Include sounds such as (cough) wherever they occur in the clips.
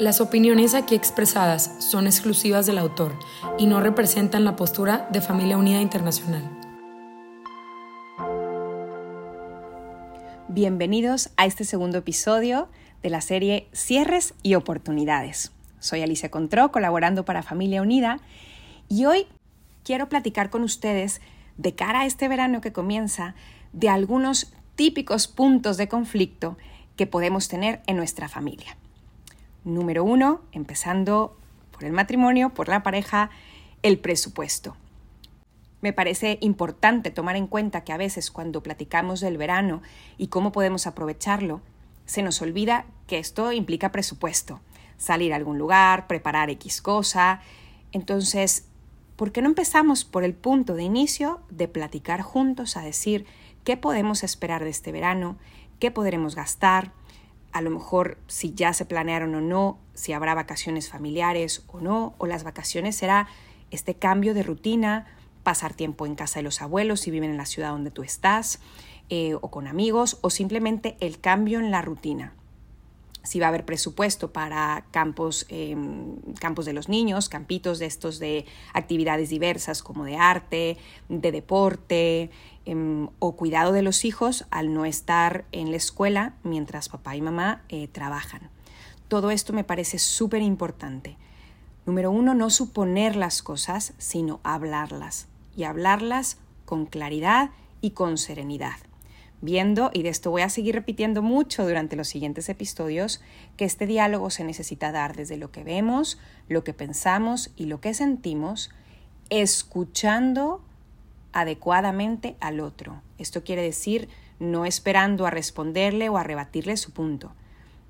Las opiniones aquí expresadas son exclusivas del autor y no representan la postura de Familia Unida Internacional. Bienvenidos a este segundo episodio de la serie Cierres y Oportunidades. Soy Alicia Contró, colaborando para Familia Unida, y hoy quiero platicar con ustedes de cara a este verano que comienza de algunos típicos puntos de conflicto que podemos tener en nuestra familia. Número uno, empezando por el matrimonio, por la pareja, el presupuesto. Me parece importante tomar en cuenta que a veces cuando platicamos del verano y cómo podemos aprovecharlo, se nos olvida que esto implica presupuesto, salir a algún lugar, preparar X cosa. Entonces, ¿por qué no empezamos por el punto de inicio de platicar juntos a decir qué podemos esperar de este verano, qué podremos gastar, a lo mejor si ya se planearon o no, si habrá vacaciones familiares o no, o las vacaciones será este cambio de rutina, pasar tiempo en casa de los abuelos si viven en la ciudad donde tú estás, eh, o con amigos, o simplemente el cambio en la rutina si va a haber presupuesto para campos, em, campos de los niños, campitos de estos de actividades diversas como de arte, de deporte em, o cuidado de los hijos al no estar en la escuela mientras papá y mamá eh, trabajan. Todo esto me parece súper importante. Número uno, no suponer las cosas, sino hablarlas y hablarlas con claridad y con serenidad viendo, y de esto voy a seguir repitiendo mucho durante los siguientes episodios, que este diálogo se necesita dar desde lo que vemos, lo que pensamos y lo que sentimos, escuchando adecuadamente al otro. Esto quiere decir no esperando a responderle o a rebatirle su punto.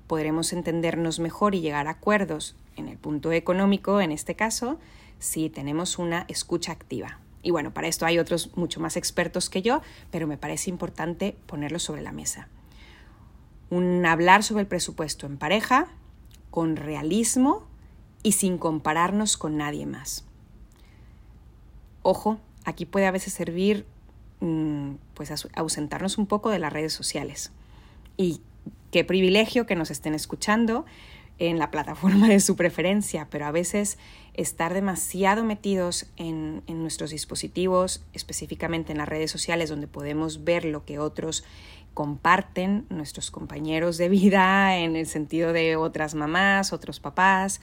Podremos entendernos mejor y llegar a acuerdos en el punto económico, en este caso, si tenemos una escucha activa. Y bueno, para esto hay otros mucho más expertos que yo, pero me parece importante ponerlo sobre la mesa. Un hablar sobre el presupuesto en pareja, con realismo y sin compararnos con nadie más. Ojo, aquí puede a veces servir mm, pues ausentarnos un poco de las redes sociales. Y qué privilegio que nos estén escuchando en la plataforma de su preferencia, pero a veces estar demasiado metidos en, nuestros dispositivos, específicamente en las redes sociales donde podemos ver lo que otros comparten, nuestros compañeros de vida, en el sentido de otras mamás, otros papás,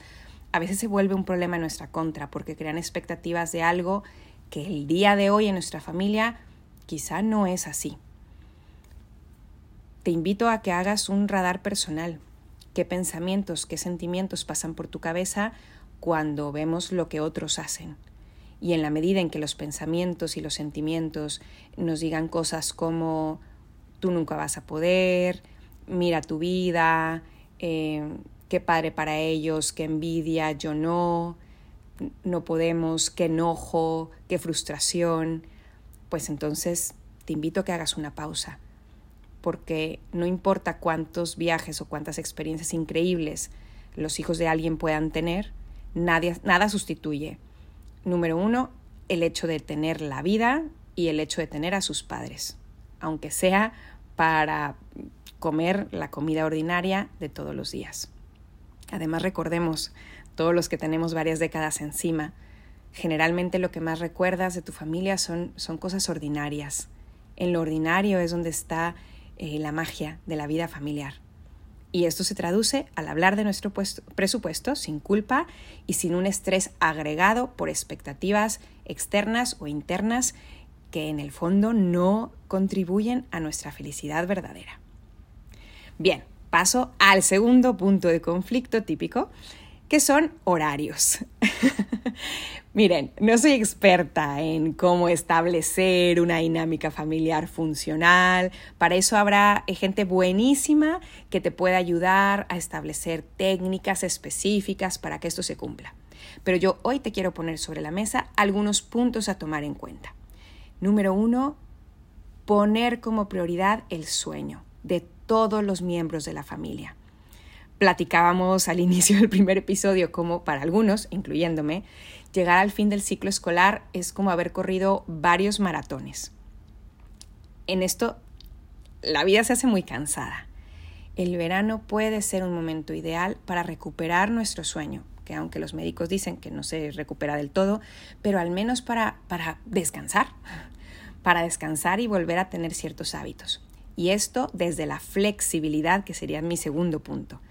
a veces se vuelve un problema en nuestra contra porque crean expectativas de algo que el día de hoy en nuestra familia quizá no es así. Te invito a que hagas un radar personal, qué pensamientos, qué sentimientos pasan por tu cabeza cuando vemos lo que otros hacen. Y en la medida en que los pensamientos y los sentimientos nos digan cosas como tú nunca vas a poder, mira tu vida, eh, qué padre para ellos, qué envidia, yo no, no podemos, qué enojo, qué frustración, pues entonces te invito a que hagas una pausa porque no importa cuántos viajes o cuántas experiencias increíbles los hijos de alguien puedan tener, nada sustituye. Número uno, el hecho de tener la vida y el hecho de tener a sus padres, aunque sea para comer la comida ordinaria de todos los días. Además, recordemos, todos los que tenemos varias décadas encima, generalmente lo que más recuerdas de tu familia son, son cosas ordinarias. En lo ordinario es donde está eh, la magia de la vida familiar. Y esto se traduce al hablar de nuestro presupuesto sin culpa y sin un estrés agregado por expectativas externas o internas que en el fondo no contribuyen a nuestra felicidad verdadera. Bien, paso al segundo punto de conflicto típico, que son horarios. (laughs) Miren, no soy experta en cómo establecer una dinámica familiar funcional. Para eso habrá gente buenísima que te pueda ayudar a establecer técnicas específicas para que esto se cumpla. Pero yo hoy te quiero poner sobre la mesa algunos puntos a tomar en cuenta. Número uno, poner como prioridad el sueño de todos los miembros de la familia. Platicábamos al (laughs) inicio del primer episodio como para algunos, incluyéndome, llegar al fin del ciclo escolar es como haber corrido varios maratones. En esto, la vida se hace muy cansada. El verano puede ser un momento ideal para recuperar nuestro sueño, que aunque los médicos dicen que no se recupera del todo, pero al menos para, para descansar, (laughs) para descansar y volver a tener ciertos hábitos. Y esto desde la flexibilidad, que sería mi segundo punto.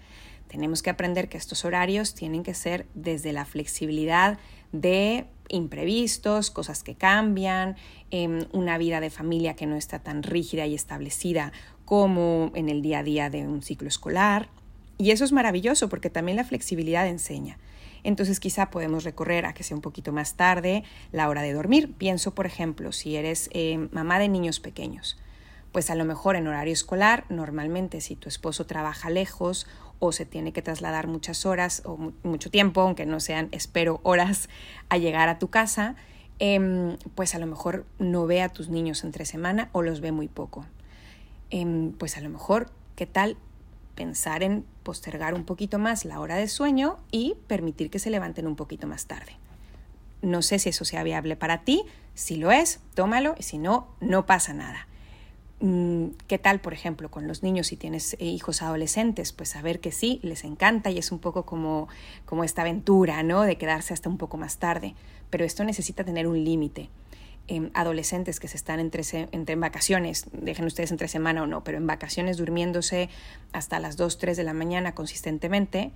Tenemos que aprender que estos horarios tienen que ser desde la flexibilidad de imprevistos, cosas que cambian, em, una vida de familia que no está tan rígida y establecida como en el día a día de un ciclo escolar. Y eso es maravilloso porque también la flexibilidad enseña. Entonces quizá podemos recorrer a que sea un poquito más tarde la hora de dormir. Pienso, por ejemplo, si eres em, mamá de niños pequeños, pues a lo mejor en horario escolar, normalmente si tu esposo trabaja lejos o se tiene que trasladar muchas horas o mucho tiempo, aunque no sean, espero, horas a llegar a tu casa, em, pues a lo mejor no ve a tus niños entre semana o los ve muy poco. Em, pues a lo mejor, ¿qué tal pensar en postergar un poquito más la hora de sueño y permitir que se levanten un poquito más tarde? No sé si eso sea viable para ti, si lo es, tómalo y si no, no pasa nada. Mm, ¿Qué tal, por ejemplo, con los niños si tienes eh, hijos adolescentes? Pues saber que sí, les encanta y es un poco como, como esta aventura, ¿no? De quedarse hasta un poco más tarde. Pero esto necesita tener un límite. Em, adolescentes que se están entre, entre en vacaciones, dejen ustedes entre semana o no, pero en vacaciones durmiéndose hasta las 2, 3 de la mañana consistentemente,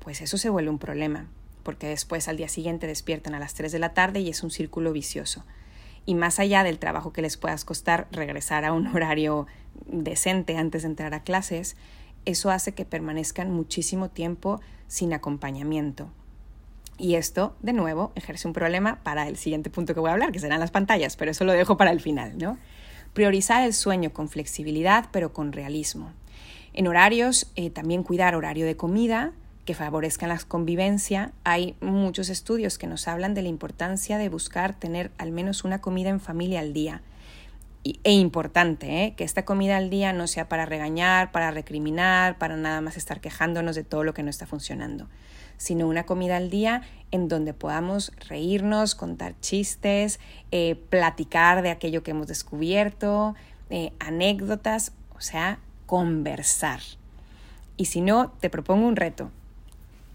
pues eso se vuelve un problema, porque después al día siguiente despiertan a las 3 de la tarde y es un círculo vicioso y más allá del trabajo que les puedas costar regresar a un (laughs) horario decente antes de entrar a clases, eso hace que permanezcan muchísimo tiempo sin acompañamiento. Y esto, de nuevo, ejerce un problema para el siguiente punto que voy a hablar, que serán las pantallas, pero eso lo dejo para el final, ¿no? Priorizar el sueño con flexibilidad, pero con realismo. En horarios, eh, también cuidar horario de comida, que favorezcan la convivencia. Hay muchos estudios que nos hablan de la importancia de buscar tener al menos una comida en familia al día. e importante, ¿eh? que esta comida al día no sea para regañar, para recriminar, para nada más estar quejándonos de todo lo que no está funcionando, sino una comida al día en donde podamos reírnos, contar chistes, eh, platicar de aquello que hemos descubierto, eh, anécdotas, o sea, conversar. Y si no, te propongo un reto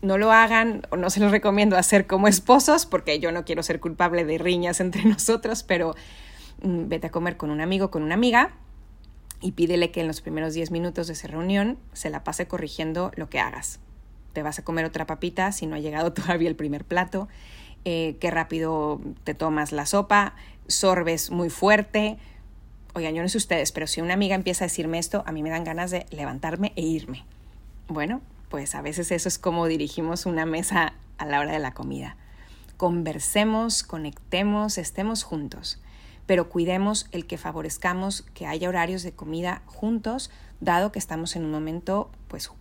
no lo hagan o no se los recomiendo hacer como esposos porque yo no quiero ser culpable de riñas entre (laughs) nosotros, pero mm, vete a comer con un amigo, con una amiga y pídele que en los primeros 10 minutos de esa reunión se la pase corrigiendo lo que hagas. Te vas a comer otra papita si no ha llegado (laughs) todavía el primer plato, eh, qué rápido te tomas la sopa, sorbes muy fuerte. Oigan, yo no sé ustedes, pero si una amiga empieza a decirme esto, a mí me dan ganas de levantarme e irme. Bueno, pues a veces eso es como dirigimos una mesa a la hora de la comida. Conversemos, conectemos, estemos juntos, pero cuidemos el que favorezcamos que haya horarios de comida juntos, dado que estamos en un momento, pues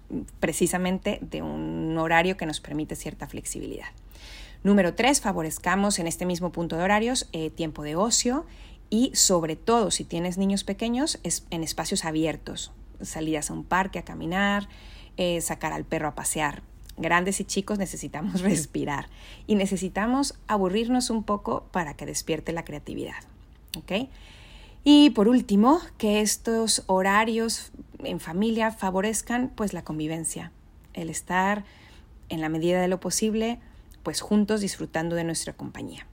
precisamente de un horario que nos permite cierta flexibilidad. Número tres, favorezcamos en este mismo punto de horarios eh, tiempo de ocio y sobre todo si tienes niños pequeños es en espacios abiertos, salidas a un parque a caminar, eh, sacar al perro a pasear. Grandes y chicos necesitamos (laughs) respirar y necesitamos aburrirnos un poco para que despierte la creatividad. ¿ok? Y por último, que estos horarios en familia favorezcan pues la convivencia, el estar en la medida de lo posible pues juntos disfrutando de nuestra compañía.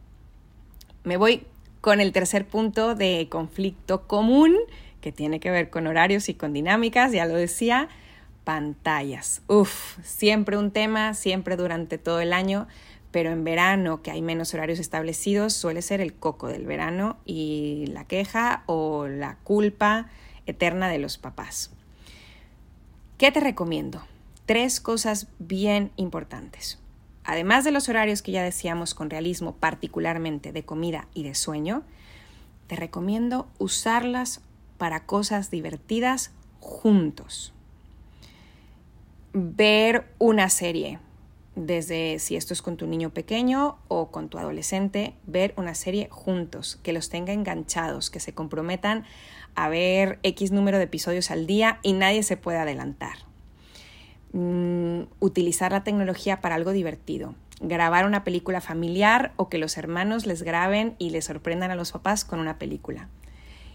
Me voy con el tercer punto de conflicto común que tiene que ver con horarios y con dinámicas, ya lo decía, pantallas. Uf, siempre un tema, siempre durante todo el año, pero en verano, que hay menos horarios establecidos, suele ser el coco del verano y la queja o la culpa eterna de los papás. ¿Qué te recomiendo? Tres cosas bien importantes. además de los horarios que ya decíamos con realismo, particularmente de comida y de sueño, te recomiendo usarlas para cosas divertidas juntos. Ver una serie, desde si esto es con tu niño pequeño o con tu adolescente, ver una serie juntos, que los tenga enganchados, que se comprometan a ver X número de episodios al día y nadie se puede adelantar. Mm, utilizar la tecnología para algo divertido. Grabar una película familiar o que los hermanos les graben y les sorprendan a los papás con una película.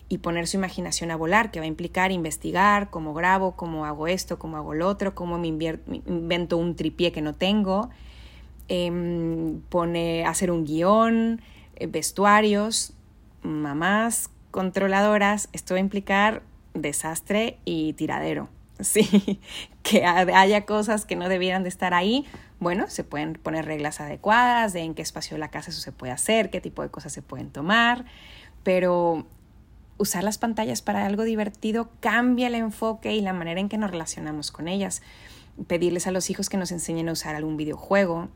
Y poner su imaginación a volar, que va a implicar investigar cómo grabo, cómo hago esto, cómo hago lo otro, cómo me, invento un tripié que no tengo, eh, pone, hacer un guion, eh, vestuarios, mamás controladoras, esto va a implicar desastre y tiradero. (laughs) Sí, que haya cosas que no debieran de estar ahí, bueno, se pueden poner reglas adecuadas de en qué espacio de la casa eso se puede hacer, qué tipo de cosas se pueden tomar, pero usar las pantallas para algo divertido cambia el enfoque y la manera en que nos relacionamos con ellas. Pedirles a los hijos que nos enseñen a usar algún videojuego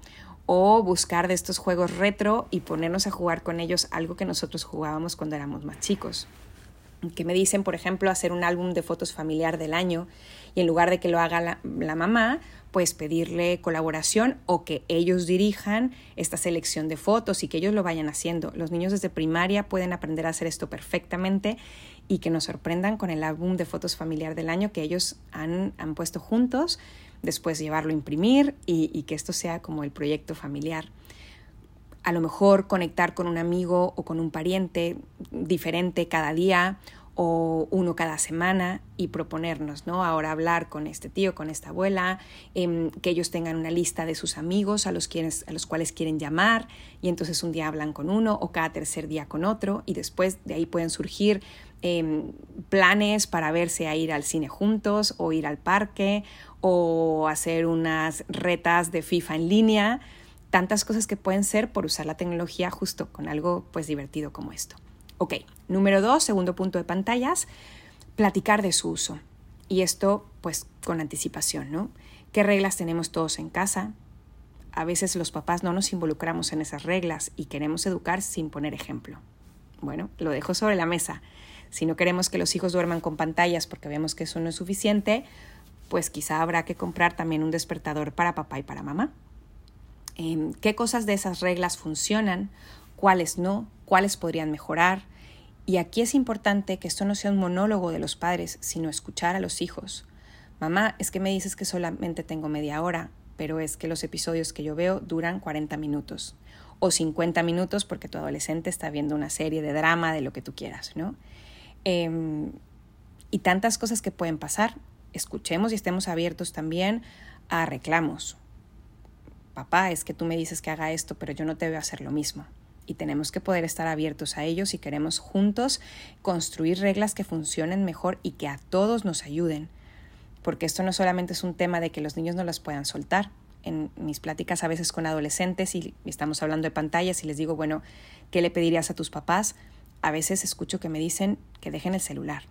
o buscar de estos juegos retro y ponernos a jugar con ellos algo que nosotros jugábamos cuando éramos más chicos que me dicen, por ejemplo, hacer un álbum de fotos familiar del año y en lugar de que lo haga la, mamá, pues pedirle colaboración o que ellos dirijan esta selección de fotos y que ellos lo vayan haciendo. Los niños desde primaria pueden aprender a hacer esto perfectamente y que nos sorprendan con el álbum de fotos familiar del año que ellos han, han puesto juntos, después llevarlo a imprimir y que esto sea como el proyecto familiar a lo mejor conectar con un amigo o con un pariente diferente cada día o uno cada semana y proponernos, ¿no? Ahora hablar con este tío, con esta abuela, em, que ellos tengan una lista de sus amigos a los, quienes, a los cuales quieren llamar y entonces un día hablan con uno o cada tercer día con otro y después de ahí pueden surgir em, planes para verse a ir al cine juntos o ir al parque o hacer unas retas de FIFA en línea tantas cosas que pueden ser por usar la tecnología justo con algo pues divertido como esto. Ok, número dos, segundo punto de pantallas, platicar de su uso. Y esto pues con anticipación, ¿no? ¿Qué reglas tenemos todos en casa? A veces los papás no nos involucramos en esas reglas y queremos educar sin poner ejemplo. Bueno, lo dejo sobre la mesa. Si no queremos que los hijos duerman con pantallas porque vemos que eso no es suficiente, pues quizá habrá que comprar también un despertador para papá y para mamá. Em, qué cosas de esas reglas funcionan, cuáles no, cuáles podrían mejorar. Y aquí es importante que esto no sea un monólogo de los padres, sino escuchar a los hijos. Mamá, es que me dices que solamente tengo media hora, pero es que los episodios que yo veo duran 40 minutos o 50 minutos porque tu adolescente está viendo una serie de drama, de lo que tú quieras, ¿no? Em, y tantas cosas que pueden pasar. Escuchemos y estemos abiertos también a reclamos, papá, es que tú me dices que haga esto, pero yo no te veo hacer lo mismo. Y tenemos que poder estar abiertos a ellos y queremos juntos construir reglas que funcionen mejor y que a todos nos ayuden. Porque esto no solamente es un tema de que los niños no las puedan soltar. En mis pláticas a veces con adolescentes y estamos hablando de pantallas y les digo, bueno, ¿qué le pedirías a tus papás? A veces escucho que me dicen que dejen el celular.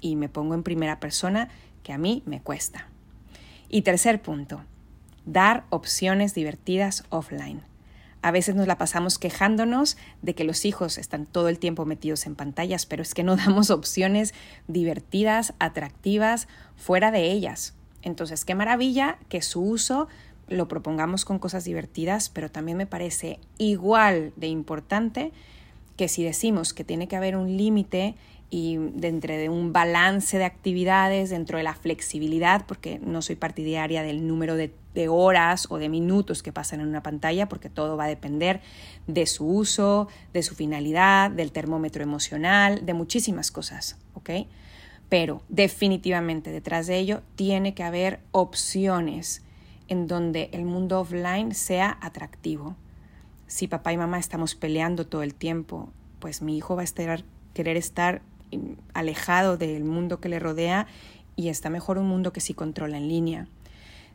Y me pongo en primera persona que a mí me cuesta. Y tercer punto, dar opciones divertidas offline. A veces nos la pasamos quejándonos de que los hijos están todo el tiempo metidos en pantallas, pero es que no (laughs) damos opciones divertidas, atractivas, fuera de ellas. Entonces, qué maravilla que su uso lo propongamos con cosas divertidas, pero también me parece igual de importante que si decimos que tiene que haber un límite y dentro de un balance de actividades, dentro de la flexibilidad, porque no soy partidaria del número de, horas o de minutos que pasan en una pantalla, porque todo va a depender de su uso, de su finalidad, del termómetro emocional, de muchísimas cosas, ¿ok? Pero definitivamente detrás de ello tiene que haber opciones en donde el mundo offline sea atractivo. Si papá y mamá estamos peleando todo el tiempo, pues mi hijo va a estar, querer estar alejado del mundo que le rodea y está mejor un mundo que sí controla en línea.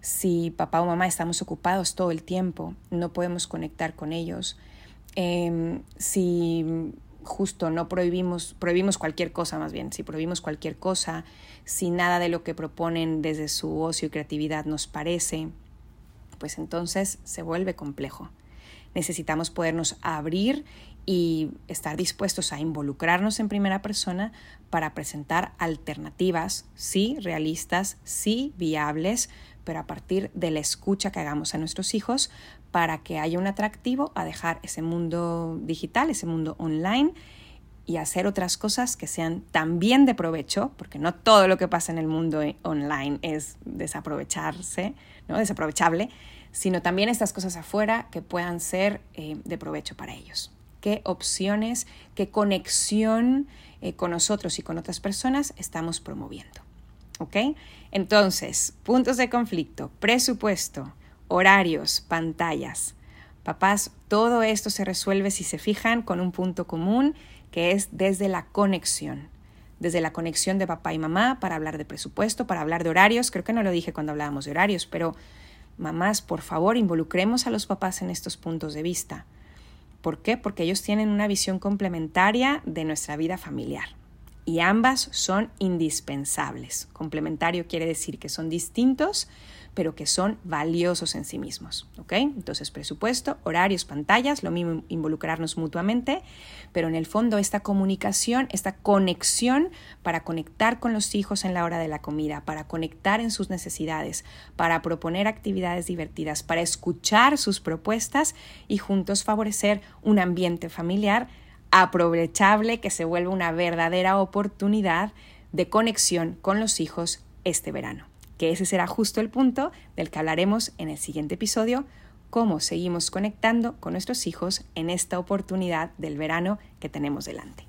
Si papá o mamá estamos ocupados todo el tiempo, no podemos conectar con ellos. Em, si justo no prohibimos, prohibimos cualquier cosa más bien, si prohibimos cualquier cosa, si nada de lo que proponen desde su ocio y creatividad nos parece, pues entonces se vuelve complejo. Necesitamos podernos abrir y estar dispuestos a involucrarnos en primera persona para presentar alternativas, sí, realistas, sí, viables, pero a partir de la escucha que hagamos a nuestros hijos para que haya un atractivo a dejar ese mundo digital, ese mundo online y hacer otras cosas que sean también de provecho, porque no todo lo que pasa en el mundo online es desaprovecharse, ¿no? desaprovechable, sino también estas cosas afuera que puedan ser eh, de provecho para ellos. ¿Qué opciones, qué conexión eh, con nosotros y con otras personas estamos promoviendo? ¿Ok? Entonces, puntos de conflicto, presupuesto, horarios, pantallas. Papás, todo esto se resuelve si se fijan con un punto común que es desde la conexión. Desde la conexión de papá y mamá para hablar de presupuesto, para hablar de horarios. Creo que no lo dije cuando hablábamos de horarios, pero mamás, por favor, involucremos a los papás en estos puntos de vista. ¿Por qué? Porque ellos tienen una visión complementaria de nuestra vida familiar. Y ambas son indispensables. Complementario quiere decir que son distintos, pero que son valiosos en sí mismos. ¿ok? Entonces, presupuesto, horarios, pantallas, lo mismo involucrarnos mutuamente, pero en el fondo esta comunicación, esta conexión para conectar con los hijos en la hora de la comida, para conectar en sus necesidades, para proponer actividades divertidas, para escuchar sus propuestas y juntos favorecer un ambiente familiar aprovechable que se vuelva una verdadera oportunidad de conexión con los hijos este verano que ese será justo el punto del que hablaremos en el siguiente episodio, cómo seguimos conectando con nuestros hijos en esta oportunidad del verano que tenemos delante.